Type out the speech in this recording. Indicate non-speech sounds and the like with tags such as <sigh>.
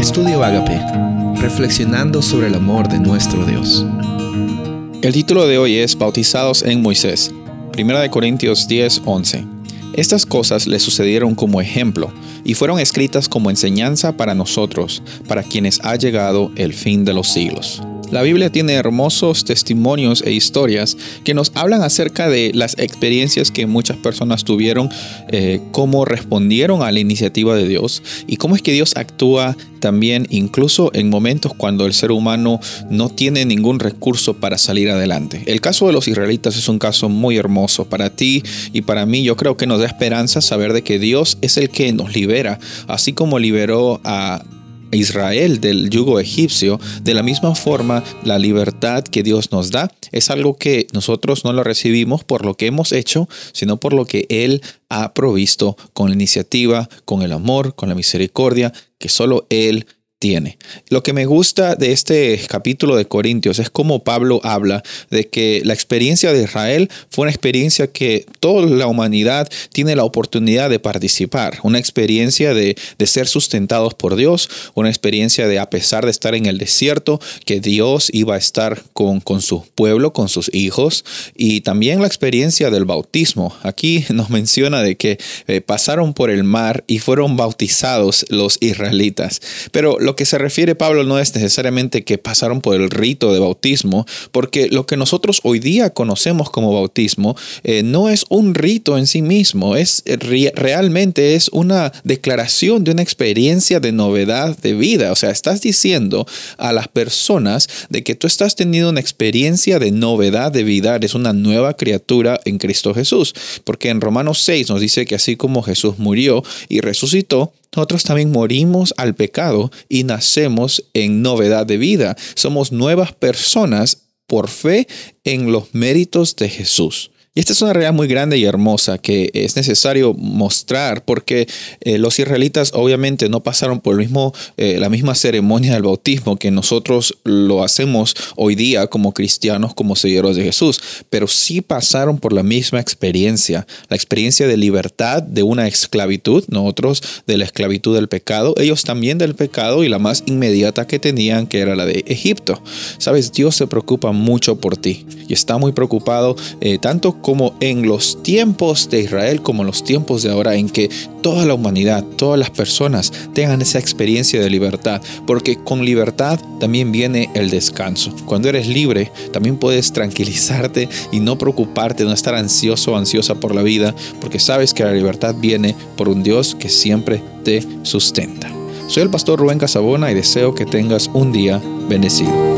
Estudio Agape, reflexionando sobre el amor de nuestro Dios. El título de hoy es Bautizados en Moisés, 1 Corintios 10, 11. Estas cosas le sucedieron como ejemplo y fueron escritas como enseñanza para nosotros, para quienes ha llegado el fin de los siglos. La Biblia tiene hermosos testimonios e historias que nos hablan acerca de las experiencias que muchas personas tuvieron, eh, cómo respondieron a la iniciativa de Dios y cómo es que Dios actúa también incluso en momentos cuando el ser humano no tiene ningún recurso para salir adelante. El caso de los israelitas es un caso muy hermoso para ti y para mí. Yo creo que nos da esperanza saber de que Dios es el que nos libera, así como liberó a Israel del yugo egipcio, de la misma forma la libertad que Dios nos da es algo que nosotros no lo recibimos por lo que hemos hecho, sino por lo que Él ha provisto con la iniciativa, con el amor, con la misericordia que solo Él tiene. Lo que me gusta de este capítulo de Corintios es cómo Pablo habla de que la experiencia de Israel fue una experiencia que toda la humanidad tiene la oportunidad de participar, una experiencia de, ser sustentados por Dios, una experiencia de a pesar de estar en el desierto, que Dios iba a estar con, con su pueblo, con sus hijos, y también la experiencia del bautismo. Aquí <laughs> nos menciona de que eh, pasaron por el mar y fueron bautizados los israelitas. Pero lo que se refiere Pablo no es necesariamente que pasaron por el rito de bautismo, porque lo que nosotros hoy día conocemos como bautismo eh, no es un rito en sí mismo, es realmente es una declaración de una experiencia de novedad de vida. O sea, estás diciendo a las personas de que tú estás teniendo una experiencia de novedad de vida, eres una nueva criatura en Cristo Jesús, porque en Romanos 6 nos dice que así como Jesús murió y resucitó, nosotros también morimos al pecado y nacemos en novedad de vida. Somos nuevas personas por fe en los méritos de Jesús. Y esta es una realidad muy grande y hermosa que es necesario mostrar porque eh, los israelitas obviamente no pasaron por eh, la misma ceremonia del bautismo que nosotros lo hacemos hoy día como cristianos, como seguidores de Jesús, pero sí pasaron por la misma experiencia, la experiencia de libertad de una esclavitud, nosotros de la esclavitud del pecado, ellos también del pecado y la más inmediata que tenían que era la de Egipto. Sabes, Dios se preocupa mucho por ti y está muy preocupado eh, tanto como en los tiempos de Israel, como en los tiempos de ahora, en que toda la humanidad, todas las personas tengan esa experiencia de libertad, porque con libertad también viene el descanso. Cuando eres libre, también puedes tranquilizarte y no preocuparte, no estar ansioso o ansiosa por la vida, porque sabes que la libertad viene por un Dios que siempre te sustenta. Soy el pastor Rubén Casabona y deseo que tengas un día bendecido.